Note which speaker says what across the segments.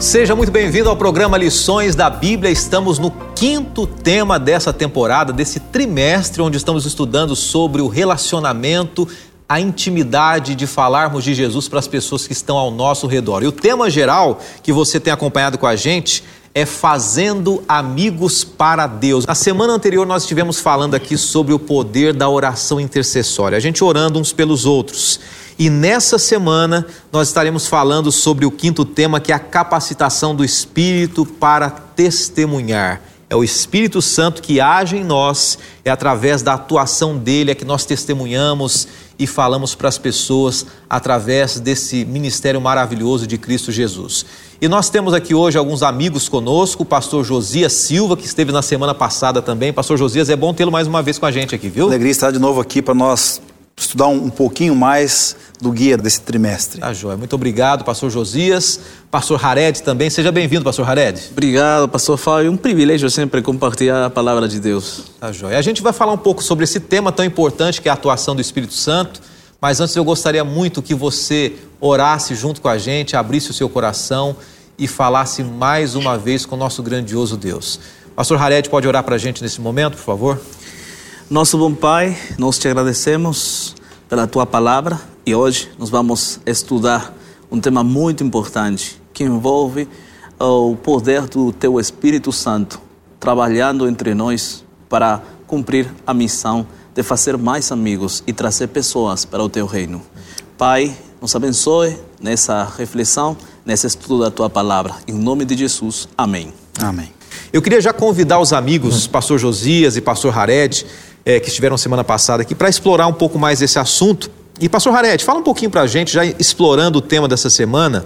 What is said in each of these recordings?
Speaker 1: Seja muito bem-vindo ao programa Lições da Bíblia. Estamos no quinto tema dessa temporada, desse trimestre, onde estamos estudando sobre o relacionamento, a intimidade de falarmos de Jesus para as pessoas que estão ao nosso redor. E o tema geral que você tem acompanhado com a gente é Fazendo Amigos para Deus. Na semana anterior, nós estivemos falando aqui sobre o poder da oração intercessória, a gente orando uns pelos outros. E nessa semana nós estaremos falando sobre o quinto tema, que é a capacitação do Espírito para testemunhar. É o Espírito Santo que age em nós, é através da atuação dele é que nós testemunhamos e falamos para as pessoas através desse ministério maravilhoso de Cristo Jesus. E nós temos aqui hoje alguns amigos conosco, o pastor Josias Silva, que esteve na semana passada também. Pastor Josias, é bom tê-lo mais uma vez com a gente aqui, viu?
Speaker 2: Alegria estar de novo aqui para nós estudar um, um, pouquinho mais do guia desse trimestre.
Speaker 1: Tá, joia. Muito obrigado, pastor Josias. Pastor Hared também. Seja bem-vindo, pastor Hared.
Speaker 3: Obrigado, pastor Fábio. É um privilégio sempre compartilhar a palavra de Deus.
Speaker 1: Tá, joia. A gente vai falar um pouco sobre esse tema tão importante que é a atuação do Espírito Santo. Mas antes eu gostaria muito que você orasse junto com a gente, abrisse o seu coração e falasse mais uma vez com o nosso grandioso Deus. Pastor Hared, pode orar para a gente nesse momento, por favor?
Speaker 3: Nosso bom Pai, nós te agradecemos pela tua palavra e hoje nós vamos estudar um tema muito importante que envolve o poder do teu Espírito Santo trabalhando entre nós para cumprir a missão de fazer mais amigos e trazer pessoas para o teu reino. Pai, nos abençoe nessa reflexão, nesse estudo da tua palavra. Em nome de Jesus, amém.
Speaker 2: Amém.
Speaker 1: Eu queria já convidar os amigos, pastor Josias e pastor Hared, é, que estiveram semana passada aqui, para explorar um pouco mais esse assunto. E, pastor Harete, fala um pouquinho para a gente, já explorando o tema dessa semana,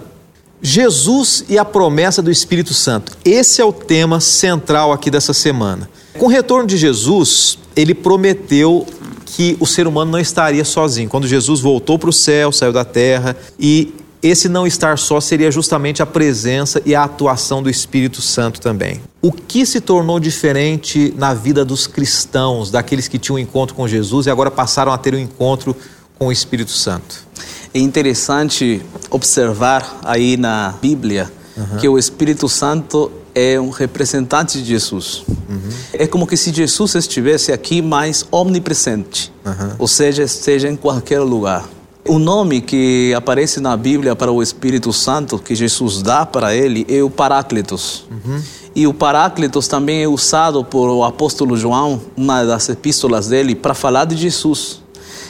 Speaker 1: Jesus e a promessa do Espírito Santo. Esse é o tema central aqui dessa semana. Com o retorno de Jesus, ele prometeu que o ser humano não estaria sozinho. Quando Jesus voltou para o céu, saiu da terra e esse não estar só seria justamente a presença e a atuação do Espírito Santo também. O que se tornou diferente na vida dos cristãos, daqueles que tinham um encontro com Jesus e agora passaram a ter um encontro com o Espírito Santo?
Speaker 3: É interessante observar aí na Bíblia uhum. que o Espírito Santo é um representante de Jesus. Uhum. É como que se Jesus estivesse aqui mais omnipresente, uhum. ou seja, esteja em qualquer lugar. O nome que aparece na Bíblia para o Espírito Santo, que Jesus dá para ele, é o Paráclitos. Uhum. E o Paráclitos também é usado por o apóstolo João, uma das epístolas dele, para falar de Jesus.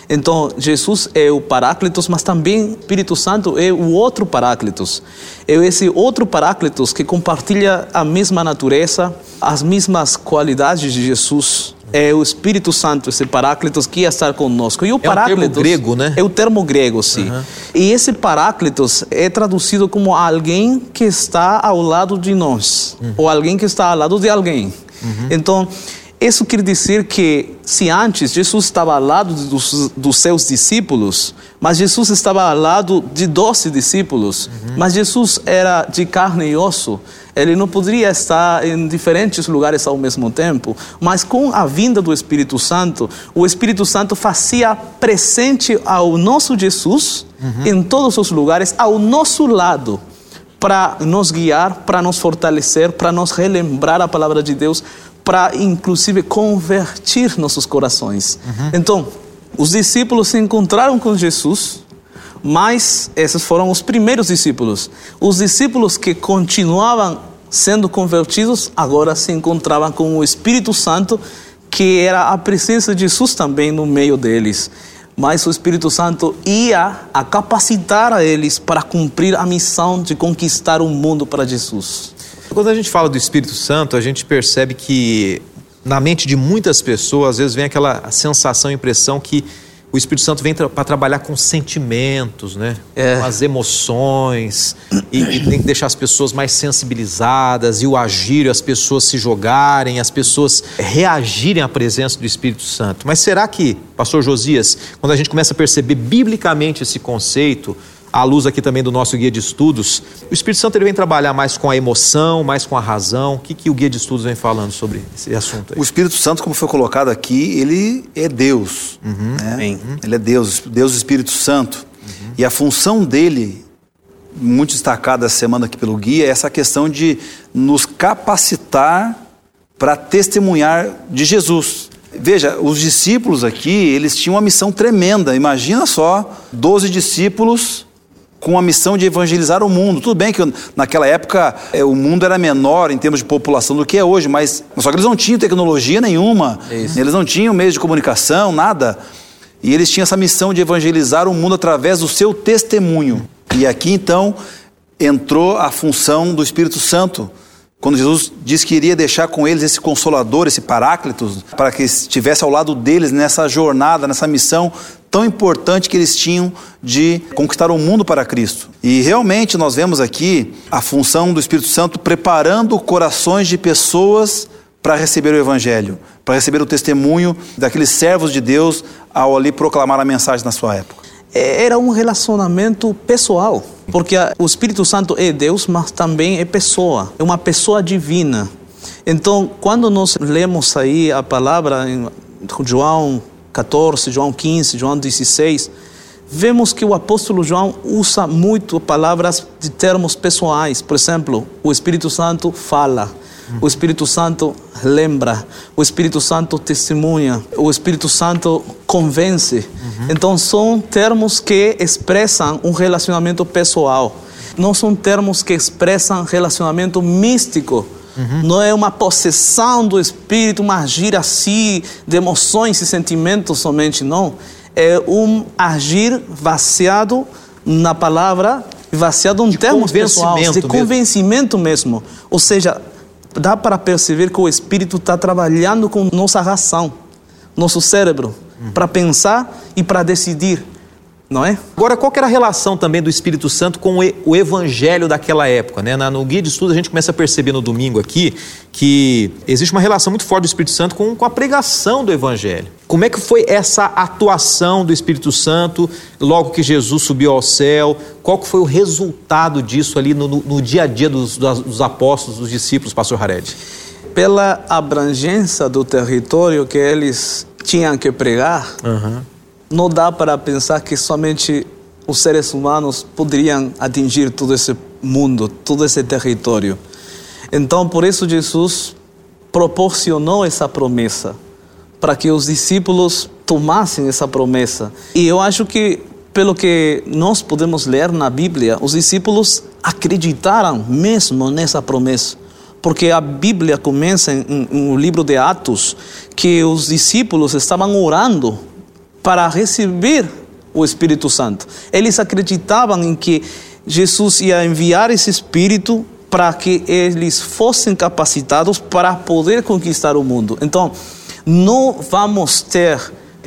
Speaker 3: Então, Jesus é o Paráclitos, mas também o Espírito Santo é o outro Paráclitos. É esse outro Paráclitos que compartilha a mesma natureza, as mesmas qualidades de Jesus é o Espírito Santo, esse Paráclitos que ia estar conosco.
Speaker 1: E o é Paráclitos. termo grego, né?
Speaker 3: É o termo grego, sim. Uhum. E esse Paráclitos é traduzido como alguém que está ao lado de nós, uhum. ou alguém que está ao lado de alguém. Uhum. Então, isso quer dizer que se antes Jesus estava ao lado dos, dos seus discípulos, mas Jesus estava ao lado de doze discípulos, uhum. mas Jesus era de carne e osso, ele não poderia estar em diferentes lugares ao mesmo tempo, mas com a vinda do Espírito Santo, o Espírito Santo fazia presente ao nosso Jesus uhum. em todos os lugares, ao nosso lado, para nos guiar, para nos fortalecer, para nos relembrar a palavra de Deus, para inclusive convertir nossos corações. Uhum. Então, os discípulos se encontraram com Jesus mas esses foram os primeiros discípulos. Os discípulos que continuavam sendo convertidos agora se encontravam com o Espírito Santo, que era a presença de Jesus também no meio deles. Mas o Espírito Santo ia a capacitar a eles para cumprir a missão de conquistar o mundo para Jesus.
Speaker 1: Quando a gente fala do Espírito Santo, a gente percebe que na mente de muitas pessoas, às vezes vem aquela sensação, impressão que o Espírito Santo vem tra para trabalhar com sentimentos, né?
Speaker 3: É.
Speaker 1: Com as emoções, e, e tem que deixar as pessoas mais sensibilizadas, e o agir, as pessoas se jogarem, as pessoas reagirem à presença do Espírito Santo. Mas será que, pastor Josias, quando a gente começa a perceber biblicamente esse conceito, à luz aqui também do nosso guia de estudos, o Espírito Santo ele vem trabalhar mais com a emoção, mais com a razão. O que, que o guia de estudos vem falando sobre esse assunto aí?
Speaker 2: O Espírito Santo, como foi colocado aqui, ele é Deus. né?
Speaker 3: Amém.
Speaker 2: Ele é Deus, Deus Espírito Santo. E a função dele, muito destacada essa semana aqui pelo guia, é essa questão de nos capacitar para testemunhar de Jesus. Veja, os discípulos aqui, eles tinham uma missão tremenda. Imagina só, 12 discípulos com a missão de evangelizar o mundo. Tudo bem que naquela época eh, o mundo era menor em termos de população do que é hoje, mas só que eles não tinham tecnologia nenhuma, eles não tinham meios de comunicação, nada. E eles tinham essa missão de evangelizar o mundo através do seu testemunho. E aqui então entrou a função do Espírito Santo. Quando Jesus disse que iria deixar com eles esse consolador, esse paráclitos, para que estivesse ao lado deles nessa jornada, nessa missão tão importante que eles tinham de conquistar o mundo para Cristo. E realmente nós vemos aqui a função do Espírito Santo preparando corações de pessoas para receber o Evangelho, para receber o testemunho daqueles servos de Deus ao ali proclamar a mensagem na sua época.
Speaker 3: Era um relacionamento pessoal, porque o Espírito Santo é Deus, mas também é pessoa, é uma pessoa divina. Então, quando nós lemos aí a palavra em João 14, João 15, João 16, vemos que o apóstolo João usa muito palavras de termos pessoais. Por exemplo, o Espírito Santo fala. O Espírito Santo lembra, o Espírito Santo testemunha, o Espírito Santo convence. Então, são termos que expressam um relacionamento pessoal. Não são termos que expressam relacionamento místico. Não é uma possessão do Espírito, uma agir assim, de emoções e sentimentos somente, não. É um agir vaciado na palavra, vaciado em termos pessoais, de
Speaker 1: mesmo.
Speaker 3: convencimento mesmo. Ou seja, dá para perceber que o Espírito está trabalhando com nossa razão, nosso cérebro, para pensar e para decidir, não é?
Speaker 1: Agora, qual era a relação também do Espírito Santo com o evangelho daquela época? Né? No guia de estudo, a gente começa a perceber no domingo aqui que existe uma relação muito forte do Espírito Santo com, com a pregação do evangelho. Como é que foi essa atuação do Espírito Santo logo que Jesus subiu ao céu? Qual que foi o resultado disso ali no, no- no dia a dia dos, dos apóstolos, dos discípulos, pastor Hared?
Speaker 3: Pela abrangência do território que eles tinham que pregar, não dá para pensar que somente os seres humanos poderiam atingir todo esse mundo, todo esse território. Então, por isso, Jesus proporcionou essa promessa para que os discípulos tomassem essa promessa. E eu acho que, pelo que nós podemos ler na Bíblia, os discípulos acreditaram mesmo nessa promessa. Porque a Bíblia começa no livro de Atos que os discípulos estavam orando para receber o Espírito Santo. Eles acreditavam em que Jesus ia enviar esse Espírito para que eles fossem capacitados para poder conquistar o mundo. Então, não vamos ter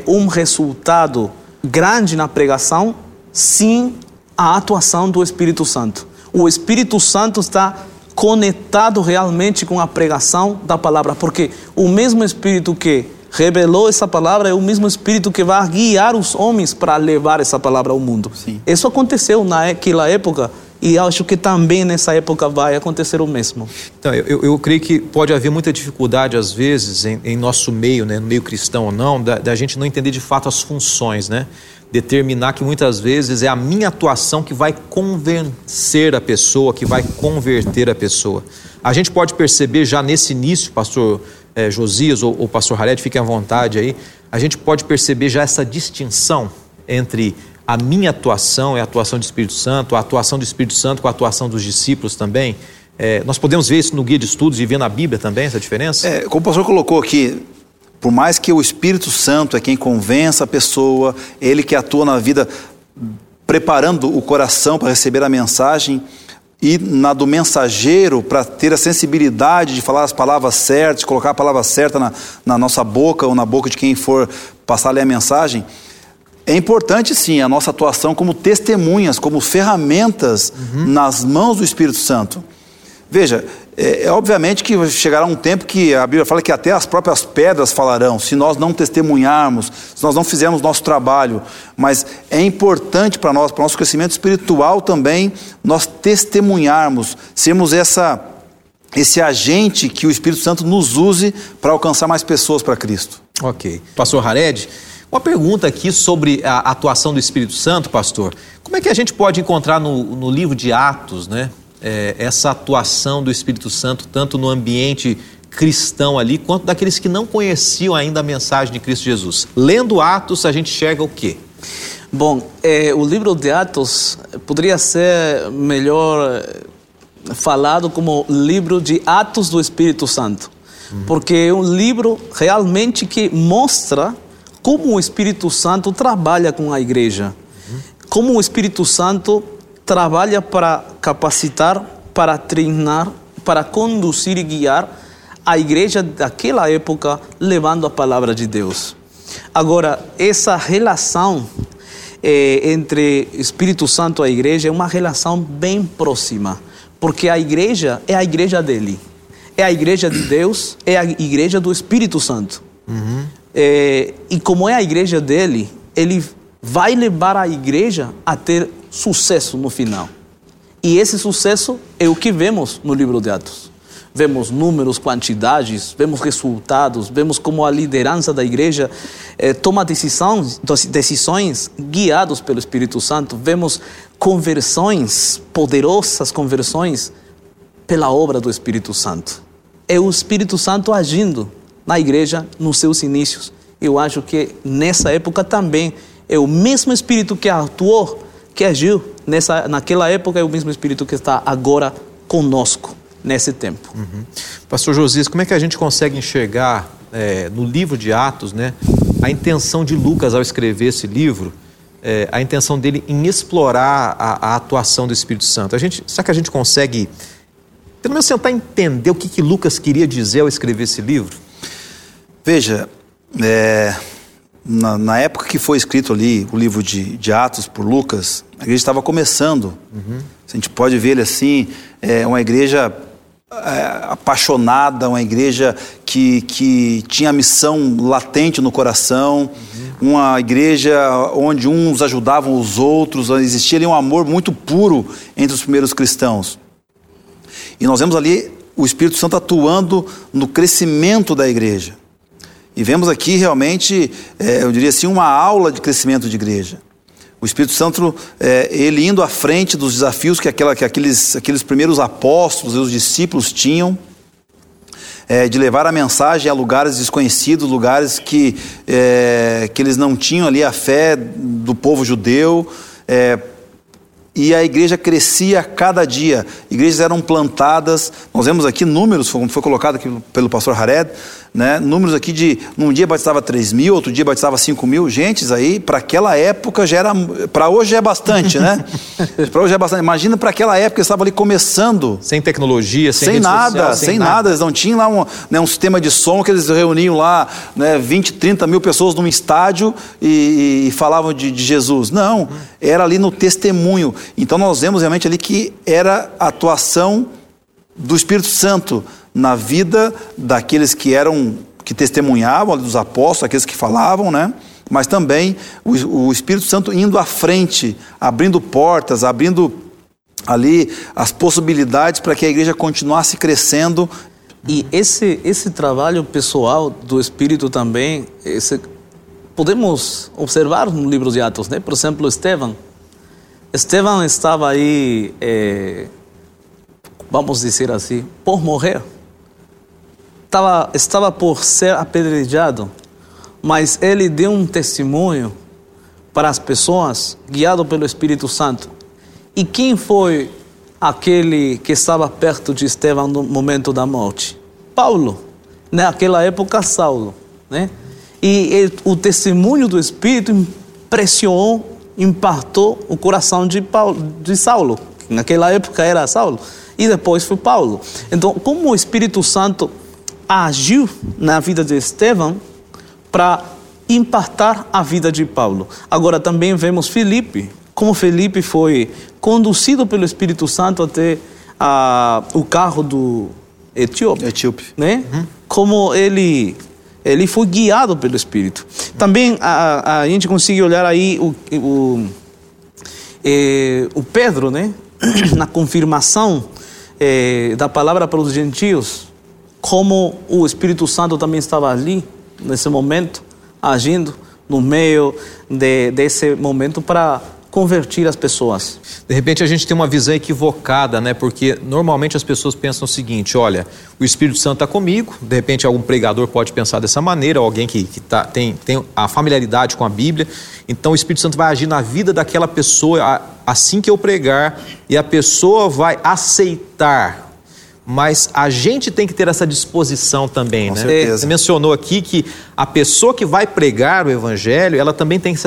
Speaker 3: um resultado grande na pregação sem a atuação do Espírito Santo. O Espírito Santo está conectado realmente com a pregação da palavra, porque o mesmo Espírito que revelou essa palavra é o mesmo Espírito que vai guiar os homens para levar essa palavra ao mundo.
Speaker 2: Sim.
Speaker 3: Isso aconteceu naquela época e acho que também nessa época vai acontecer o mesmo.
Speaker 1: Então, eu, eu- creio que pode haver muita dificuldade, às vezes, em, em nosso meio, né, no meio cristão ou não, da, da gente não entender de fato as funções, né? Determinar que muitas vezes é a minha atuação que vai convencer a pessoa, que vai converter a pessoa. A gente pode perceber já nesse início, pastor eh, Josias ou, ou pastor Hared, fiquem à vontade aí, a gente pode perceber já essa distinção entre a minha atuação e a atuação do Espírito Santo, a atuação do Espírito Santo com a atuação dos discípulos também. É, nós podemos ver isso no guia de estudos e ver na Bíblia também, essa diferença?
Speaker 2: É, como o pastor colocou aqui, por mais que o Espírito Santo é quem convença a pessoa, ele que atua na vida, preparando o coração para receber a mensagem, e na do mensageiro para ter a sensibilidade de falar as palavras certas, colocar a palavra certa na, na nossa boca ou na boca de quem for passar ali a mensagem, É importante sim a nossa atuação como testemunhas, como ferramentas uhum. nas mãos do Espírito Santo. Veja, é, é, obviamente que chegará um tempo que a Bíblia fala que até as próprias pedras falarão, se nós não testemunharmos, se nós não fizermos nosso trabalho. Mas é importante para nós, para o nosso crescimento espiritual também, nós testemunharmos, sermos essa, esse agente que o Espírito Santo nos use para alcançar mais pessoas para Cristo.
Speaker 1: Ok. Pastor Hared, uma pergunta aqui sobre a atuação do Espírito Santo, pastor. Como é que a gente pode encontrar no, no livro de Atos, né? É, essa atuação do Espírito Santo, tanto no ambiente cristão ali, quanto daqueles que não conheciam ainda a mensagem de Cristo Jesus. Lendo Atos, a gente chega o quê?
Speaker 3: Bom, é, o livro de Atos poderia ser melhor é, falado como livro de Atos do Espírito Santo, uhum. porque é um livro realmente que mostra como o Espírito Santo trabalha com a igreja, uhum. como o Espírito Santo trabalha para capacitar, para treinar, para conduzir e guiar a igreja daquela época, levando a palavra de Deus. Agora, essa relação é, entre Espírito Santo e a igreja é uma relação bem próxima, porque a igreja é a igreja dele, é a igreja de Deus, é a igreja do Espírito Santo. Uhum. É, e como é a igreja dele, ele vai levar a igreja a ter sucesso no final. E esse sucesso é o que vemos no livro de Atos. Vemos números, quantidades, vemos resultados, vemos como a liderança da igreja eh, toma decisões, decisões guiados pelo Espírito Santo. Vemos conversões, poderosas conversões pela obra do Espírito Santo. É o Espírito Santo agindo na igreja nos seus inícios. Eu acho que nessa época também é o mesmo Espírito que atuou que agiu nessa, naquela época é o mesmo Espírito que está agora conosco nesse tempo.
Speaker 1: Uhum. Pastor Josias, como é que a gente consegue enxergar é, no livro de Atos, né, a intenção de Lucas ao escrever esse livro, é, a intenção dele em explorar a, a, atuação do Espírito Santo? A gente, será que a gente consegue, pelo menos tentar entender o que, que Lucas queria dizer ao escrever esse livro?
Speaker 2: Veja, é, na, na, época que foi escrito ali o livro de, de Atos por Lucas, a igreja estava começando. Uhum. A gente pode ver ele assim, é uma igreja é, apaixonada, uma igreja que, que tinha a missão latente no coração, uhum. uma igreja onde uns ajudavam os outros, existia ali um amor muito puro entre os primeiros cristãos. E nós vemos ali o Espírito Santo atuando no crescimento da igreja. E vemos aqui realmente, é, eu diria assim, uma aula de crescimento de igreja. O Espírito Santo, é, ele indo à frente dos desafios que, aquela, que aqueles, aqueles primeiros apóstolos e os discípulos tinham, é, de levar a mensagem a lugares desconhecidos, lugares que, é, que eles não tinham ali a fé do povo judeu, é, e a igreja crescia a cada dia. Igrejas eram plantadas, nós vemos aqui números, como foi colocado aqui pelo pastor Hared, né? números aqui de, num dia batizava 3 mil, outro dia batizava 5 mil, gente, aí para aquela época já era, para hoje é bastante, né? para hoje é bastante, imagina para aquela época, estava ali começando.
Speaker 1: Sem tecnologia, sem,
Speaker 2: sem nada,
Speaker 1: social,
Speaker 2: sem, sem nada. nada. eles não tinham lá um, né, um sistema de som que eles reuniam lá, né, 20, 30 mil pessoas num estádio e, e falavam de, de Jesus, não, era ali no testemunho, então nós vemos realmente ali que era a atuação do Espírito Santo, na vida daqueles que eram que testemunhavam, dos apóstolos, aqueles que falavam, né? Mas também o, o Espírito Santo indo à frente, abrindo portas, abrindo ali as possibilidades para que a igreja continuasse crescendo.
Speaker 3: E esse esse trabalho pessoal do Espírito também, esse, podemos observar no livro de Atos, né? Por exemplo, Estevão. Estevão estava aí, é, vamos dizer assim, por morrer estava, estava por ser apedrejado, mas ele deu um testemunho para as pessoas, guiado pelo Espírito Santo. E quem foi aquele que estava perto de Estevão no momento da morte? Paulo. Naquela época, Saulo. Né? E ele, o testemunho do Espírito impressionou, impactou o coração de, Paulo, de Saulo. Naquela época era Saulo. E depois foi Paulo. Então, como o Espírito Santo agiu na vida de Estevão para impactar a vida de Paulo. Agora também vemos Felipe, como Felipe foi conduzido pelo Espírito Santo até ah, o carro do etíope,
Speaker 2: Etíope.
Speaker 3: né? Como ele ele foi guiado pelo Espírito. Também a, a, a gente consegue olhar aí o, o, eh, o Pedro, né? Na confirmação eh, da palavra para os gentios, como o Espírito Santo também estava ali nesse momento, agindo no meio de, desse momento para convertir as pessoas.
Speaker 1: De repente a gente tem uma visão equivocada, né? Porque normalmente as pessoas pensam o seguinte: olha, o Espírito Santo está comigo. De repente algum pregador pode pensar dessa maneira, alguém que, que tá, tem, tem a familiaridade com a Bíblia. Então o Espírito Santo vai agir na vida daquela pessoa assim que eu pregar e a pessoa vai aceitar. Mas a gente tem que ter essa disposição também,
Speaker 2: Com
Speaker 1: né?
Speaker 2: certeza.
Speaker 1: Você mencionou aqui que a pessoa que vai pregar o evangelho, ela também tem que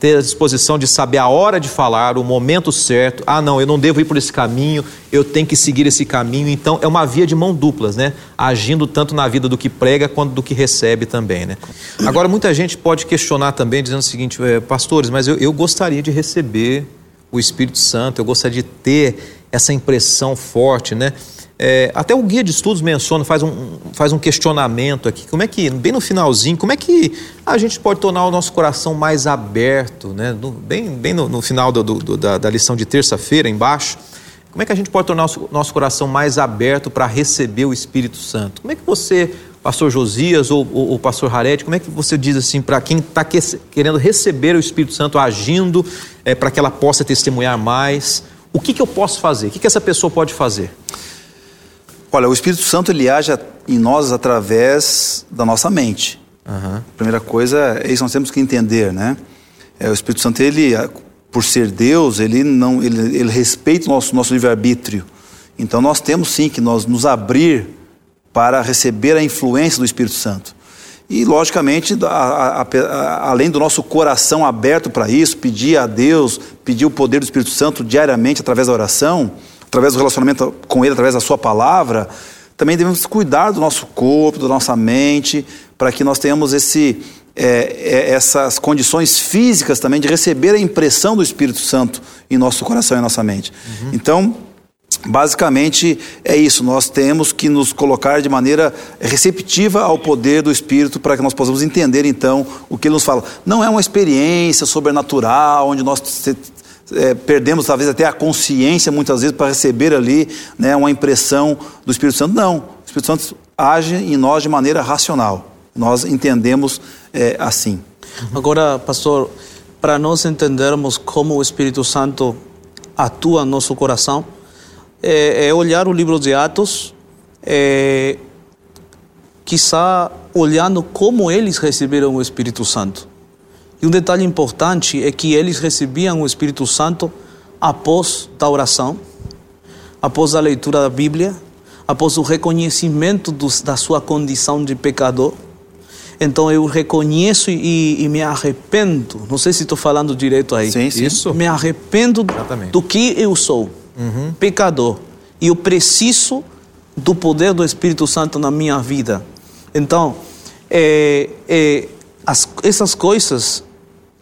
Speaker 1: ter a disposição de saber a hora de falar, o momento certo. Ah, não, eu não devo ir por esse caminho, eu tenho que seguir esse caminho. Então, é uma via de mão duplas, né? Agindo tanto na vida do que prega quanto do que recebe também, né? Agora, muita gente pode questionar também, dizendo o seguinte, eh, pastores, mas eu, eu gostaria de receber o Espírito Santo, eu gostaria de ter essa impressão forte, né? É, até o guia de estudos menciona, faz um, faz um questionamento aqui. Como é que, bem no finalzinho, como é que a gente pode tornar o nosso coração mais aberto, né? No- bem, bem no, no final do- do- da, da lição de terça-feira, embaixo. Como é que a gente pode tornar o nosso, coração mais aberto para receber o Espírito Santo? Como é que você, pastor Josias ou o pastor Harete, como é que você diz assim para quem está querendo receber o Espírito Santo agindo é, para que ela possa testemunhar mais? O que, que eu posso fazer? O que, que essa pessoa pode fazer?
Speaker 2: Olha, o Espírito Santo ele age em nós através da nossa mente.
Speaker 1: Aham.
Speaker 2: Primeira coisa é isso nós temos que entender, né? É, o Espírito Santo ele, por ser Deus, ele não, ele, ele respeita o nosso nosso livre arbítrio. Então nós temos sim que nós nos abrir para receber a influência do Espírito Santo. E, logicamente, a- a- a- além do nosso coração aberto para isso, pedir a Deus, pedir o poder do Espírito Santo diariamente através da oração, através do relacionamento com Ele, através da Sua palavra, também devemos cuidar do nosso corpo, da nossa mente, para que nós tenhamos esse, é, é, essas condições físicas também de receber a impressão do Espírito Santo em nosso coração e em nossa mente. Então, Basicamente é isso, nós temos que nos colocar de maneira receptiva ao poder do Espírito para que nós possamos entender então o que ele nos fala. Não é uma experiência sobrenatural onde nós é, perdemos talvez até a consciência muitas vezes para receber ali né, uma impressão do Espírito Santo. Não, o Espírito Santo age em nós de maneira racional. Nós entendemos é, assim.
Speaker 3: Agora, pastor, para nós entendermos como o Espírito Santo atua no nosso coração, é, é olhar o livro de Atos, é, quizá olhando como eles receberam o Espírito Santo. E um detalhe importante é que eles recebiam o Espírito Santo após a oração, após a leitura da Bíblia, após o reconhecimento dos, da sua condição de pecador. Então eu reconheço e, e me arrependo. Não sei se estou falando direito aí.
Speaker 2: Sim, sim.
Speaker 1: Isso.
Speaker 3: Me arrependo
Speaker 1: Exatamente.
Speaker 3: do que eu sou, pecador. E eu preciso do poder do Espírito Santo na minha vida. Então, é, é, as, essas coisas,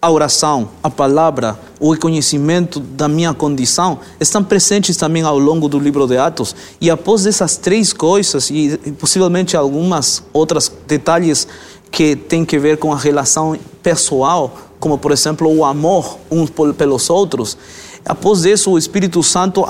Speaker 3: a oração, a palavra, o reconhecimento da minha condição, estão presentes também ao longo do livro de Atos. E após essas três coisas, e possivelmente algumas outras detalhes que têm que ver com a relação pessoal, como por exemplo o amor uns pelos outros, após isso o Espírito Santo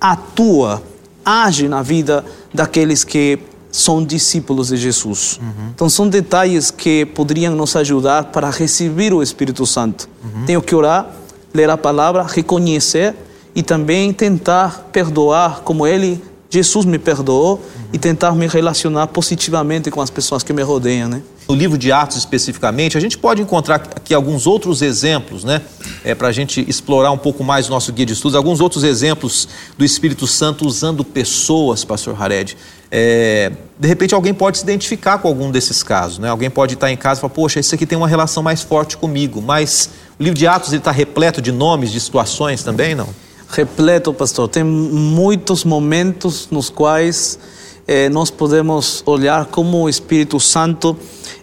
Speaker 3: atua, age na vida daqueles que são discípulos de Jesus. Então são detalhes que poderiam nos ajudar para receber o Espírito Santo. Tenho que orar, ler a palavra, reconhecer e também tentar perdoar como ele, Jesus me perdoou e tentar me relacionar positivamente com as pessoas que me rodeiam, né?
Speaker 1: No livro de Atos especificamente, a gente pode encontrar aqui alguns outros exemplos, né? É, para a gente explorar um pouco mais o nosso guia de estudos, alguns outros exemplos do Espírito Santo usando pessoas, pastor Hared. É, de repente alguém pode se identificar com algum desses casos, né? Alguém pode estar em casa e falar, poxa, esse aqui tem uma relação mais forte comigo, mas o livro de Atos está repleto de nomes, de situações também, não?
Speaker 3: repleto, pastor. Tem muitos momentos nos quais eh, nós podemos olhar como o Espírito Santo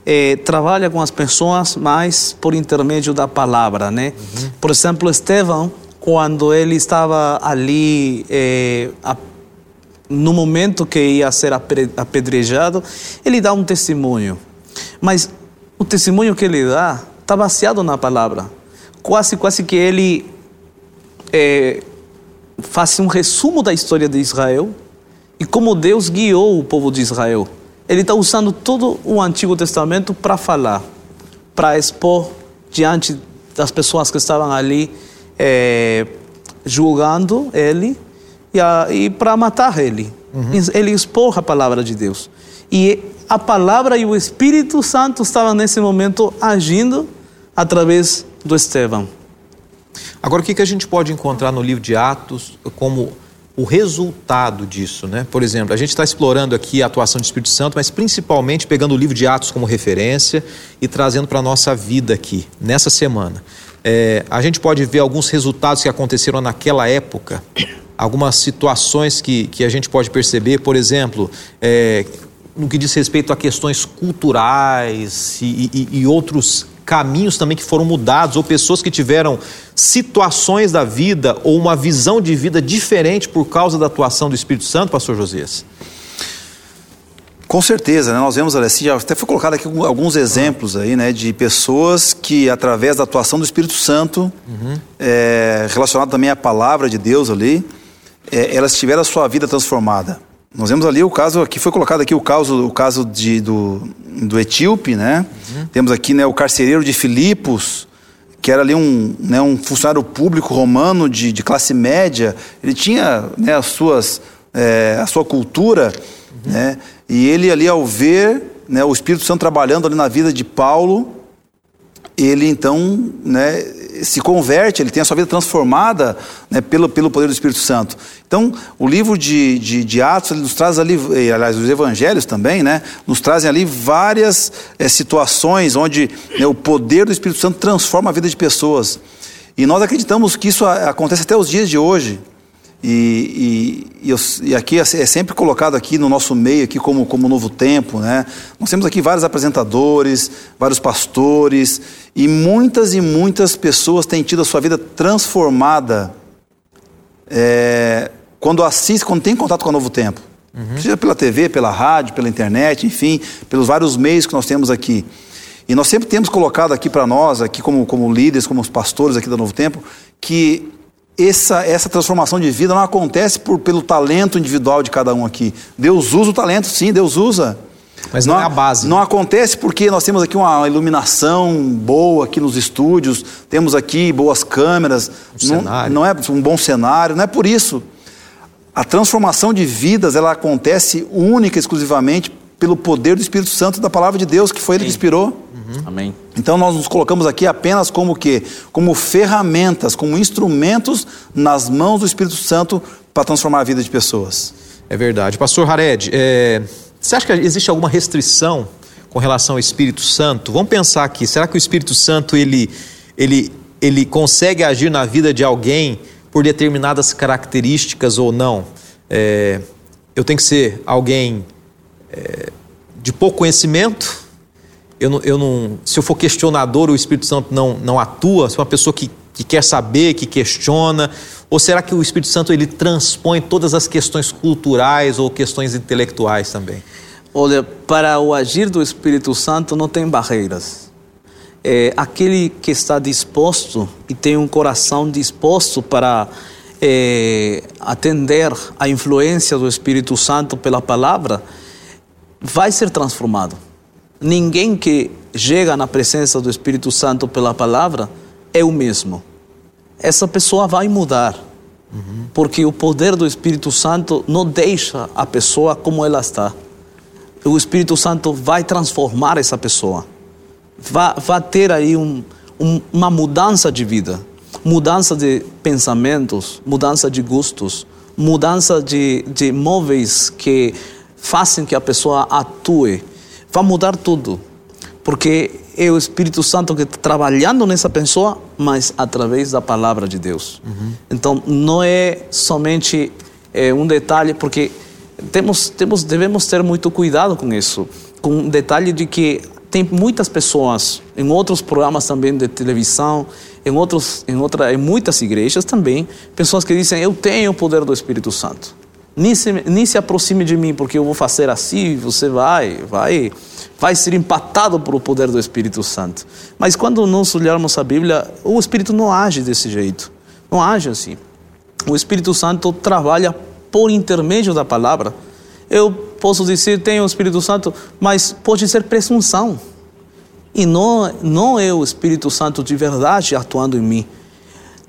Speaker 3: eh, trabalha com as pessoas mais por intermédio da palavra, né? Uhum. Por exemplo, Estevão, quando ele estava ali eh, a, no momento que ia ser apedrejado, ele dá um testemunho. Mas o testemunho que ele dá está baseado na palavra. Quase, quase que ele é, faz um resumo da história de Israel e como Deus guiou o povo de Israel. Ele está usando todo o Antigo Testamento para falar, para expor diante das pessoas que estavam ali é, julgando ele e, e para matar ele. Uhum. Ele expor a palavra de Deus. E a palavra e o Espírito Santo estavam nesse momento agindo através do Estevão.
Speaker 1: Agora, o que, que a gente pode encontrar no livro de Atos como o resultado disso, né? Por exemplo, a gente está explorando aqui a atuação do Espírito Santo, mas principalmente pegando o livro de Atos como referência e trazendo para a nossa vida aqui, nessa semana. É, a gente pode ver alguns resultados que aconteceram naquela época, algumas situações que, que a gente pode perceber, por exemplo, é, no que diz respeito a questões culturais e, e, e outros caminhos também que foram mudados, ou pessoas que tiveram situações da vida ou uma visão de vida diferente por causa da atuação do Espírito Santo, pastor Josias?
Speaker 2: Com certeza, né? nós vemos, assim, já até foi colocado aqui alguns exemplos aí, né, de pessoas que, através da atuação do Espírito Santo, uhum. é, relacionado também à palavra de Deus ali, é, elas tiveram a sua vida transformada. Nós vemos ali o caso, aqui foi colocado aqui o caso, o caso de, do, do etíope, né? Uhum. Temos aqui né, o carcereiro de Filipos, que era ali um, né, um funcionário público romano de, de classe média. Ele tinha né, as suas, é, a sua cultura, uhum. né? E ele ali ao ver né, o Espírito Santo trabalhando ali na vida de Paulo, ele então né, se converte, ele tem a sua vida transformada né, pelo, pelo poder do Espírito Santo. Então, o livro de, de, de, Atos, nos traz ali, aliás, os evangelhos também, né, nos trazem ali várias é, situações onde né, o poder do Espírito Santo transforma a vida de pessoas. E nós acreditamos que isso acontece até os dias de hoje. E, e, e, aqui é, é sempre colocado aqui no nosso meio aqui como, como novo tempo, né? Nós temos aqui vários apresentadores, vários pastores e muitas e muitas pessoas têm tido a sua vida transformada é, quando assiste, quando tem contato com o novo tempo, uhum. seja pela TV, pela rádio, pela internet, enfim, pelos vários meios que nós temos aqui. E nós sempre temos colocado aqui para nós, aqui como, como líderes, como os pastores aqui do Novo Tempo, que essa, essa transformação de vida não acontece por, pelo talento individual de cada um aqui. Deus usa o talento, sim, Deus usa.
Speaker 1: Mas não, não é a base.
Speaker 2: Não acontece porque nós temos aqui uma iluminação boa aqui nos estúdios, temos aqui boas câmeras, um não, cenário. não é um bom cenário, não é por isso. A transformação de vidas, ela acontece única e exclusivamente pelo poder do Espírito Santo da palavra de Deus, que foi ele que inspirou.
Speaker 1: Uhum. Amém.
Speaker 2: Então nós nos colocamos aqui apenas como que, como ferramentas, como instrumentos nas mãos do Espírito Santo para transformar a vida de pessoas.
Speaker 1: É verdade. Pastor Hared, é... você acha que existe alguma restrição com relação ao Espírito Santo? Vamos pensar aqui, será que o Espírito Santo ele, ele, ele consegue agir na vida de alguém por determinadas características ou não? É... Eu tenho que ser alguém é... de pouco conhecimento, eu não, eu não, se eu for questionador, o Espírito Santo não, não atua? Se é uma pessoa que, que quer saber, que questiona? Ou será que o Espírito Santo ele transpõe todas as questões culturais ou questões intelectuais também?
Speaker 3: Olha, para o agir do Espírito Santo não tem barreiras. É, aquele que está disposto e tem um coração disposto para é, atender à influência do Espírito Santo pela palavra, vai ser transformado ninguém que chega na presença do Espírito Santo pela palavra é o mesmo. Essa pessoa vai mudar. Uhum. Porque o poder do Espírito Santo não deixa a pessoa como ela está. O Espírito Santo vai transformar essa pessoa. Vai, vai ter aí um, um, uma mudança de vida, mudança de pensamentos, mudança de gostos, mudança de, de móveis que fazem que a pessoa atue vai mudar tudo. Porque é o Espírito Santo que está trabalhando nessa pessoa, mas através da palavra de Deus. Uhum. Então, não é somente é, um detalhe, porque temos, temos, devemos ter muito cuidado com isso. Com o detalhe de que tem muitas pessoas em outros programas também de televisão, em outros, em outra, em muitas igrejas também, pessoas que dizem eu tenho o poder do Espírito Santo. Nem se, nem se aproxime de mim porque eu vou fazer assim, você vai, vai, vai ser empatado por o poder do Espírito Santo. Mas quando nós olharmos a Bíblia, o Espírito não age desse jeito, não age assim. O Espírito Santo trabalha por intermédio da palavra. Eu posso dizer tenho o Espírito Santo, mas pode ser presunção. E não, não é o Espírito Santo de verdade atuando em mim.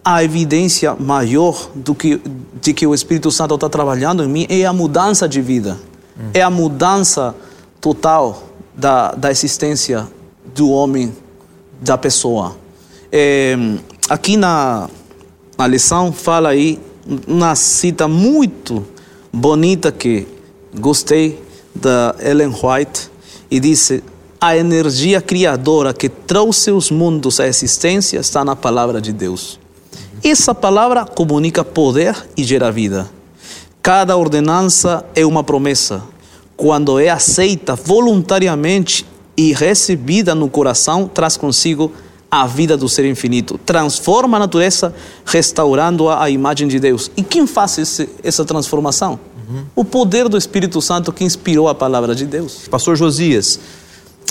Speaker 3: A evidência maior do que, de que o Espírito Santo está trabalhando em mim é a mudança de vida. Hum. É a mudança total da, da existência do homem, da pessoa. É, aqui na, na lição fala aí uma cita muito bonita que gostei da Ellen White e disse: a energia criadora que trouxe os mundos à existência está na palavra de Deus. Essa palavra comunica poder e gera vida. Cada ordenança é uma promessa. Quando é aceita voluntariamente e recebida no coração, traz consigo a vida do ser infinito, transforma a natureza, restaurando-a à imagem de Deus. E quem faz esse, essa transformação? Uhum. O poder do Espírito Santo que inspirou a palavra de Deus.
Speaker 1: Pastor Josias,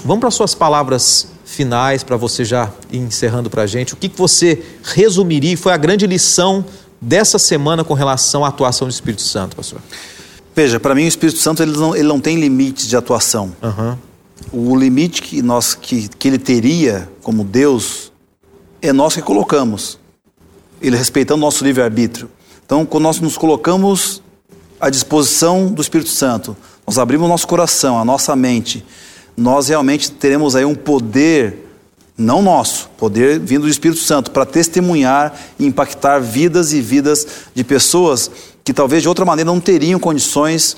Speaker 1: vamos para suas palavras finais, para você já ir encerrando para a gente. O que, que você resumiria? Foi a grande lição dessa semana com relação à atuação do Espírito Santo, pastor?
Speaker 2: Veja, para mim o Espírito Santo ele não, ele não tem limites de atuação. Uhum. O limite que, nós, que, que ele teria como Deus é nós que colocamos. Ele respeitando o nosso livre-arbítrio. Então, quando nós nos colocamos à disposição do Espírito Santo, nós abrimos o nosso coração, a nossa mente, nós realmente teremos aí um poder, não nosso, poder vindo do Espírito Santo, para testemunhar e impactar vidas e vidas de pessoas que talvez de outra maneira não teriam condições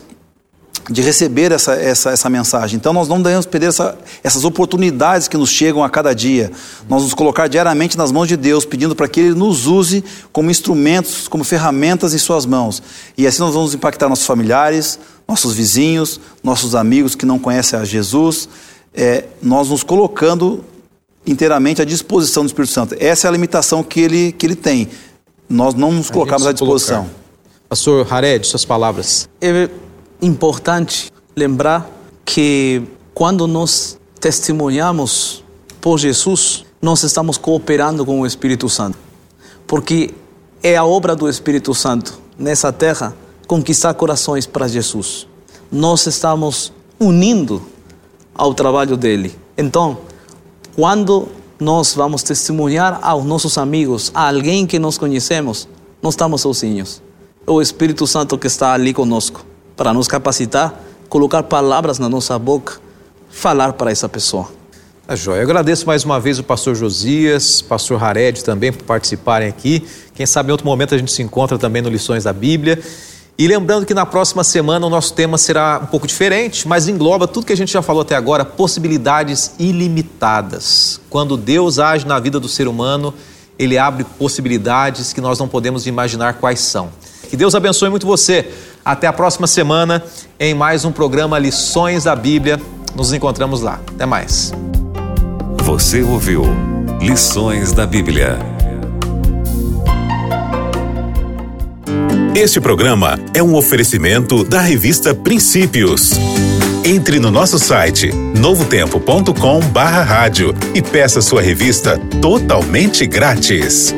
Speaker 2: de receber essa, essa, essa mensagem. Então nós não devemos perder essa, essas oportunidades que nos chegam a cada dia. Nós nos colocar diariamente nas mãos de Deus, pedindo para que Ele nos use como instrumentos, como ferramentas em Suas mãos. E assim nós vamos impactar nossos familiares, nossos vizinhos, nossos amigos que não conhecem a Jesus. É, nós nos colocando inteiramente à disposição do Espírito Santo. Essa é a limitação que ele, que ele tem. Nós não nos colocamos à disposição. Colocar.
Speaker 1: Pastor Hared, suas palavras.
Speaker 3: Eu importante lembrar que quando nós testemunhamos por Jesus, nós estamos cooperando com o Espírito Santo. Porque é a obra do Espírito Santo nessa terra conquistar corações para Jesus. Nós estamos unindo ao trabalho dele. Então, quando nós vamos testemunhar aos nossos amigos, a alguém que nós conhecemos, não estamos sozinhos. É o Espírito Santo que está ali conosco para nos capacitar, colocar palavras na nossa boca, falar para essa pessoa.
Speaker 1: Tá joia. Eu agradeço mais uma vez o pastor Josias, pastor Hared também por participarem aqui. Quem sabe em outro momento a gente se encontra também no Lições da Bíblia. E lembrando que na próxima semana o nosso tema será um pouco diferente, mas engloba tudo que a gente já falou até agora, possibilidades ilimitadas. Quando Deus age na vida do ser humano, ele abre possibilidades que nós não podemos imaginar quais são. Que Deus abençoe muito você. Até a próxima semana em mais um programa Lições da Bíblia. Nos encontramos lá. Até mais.
Speaker 4: Você ouviu Lições da Bíblia.
Speaker 5: Este programa é um oferecimento da revista Princípios. Entre no nosso site novotempo.com/rádio e peça sua revista totalmente grátis.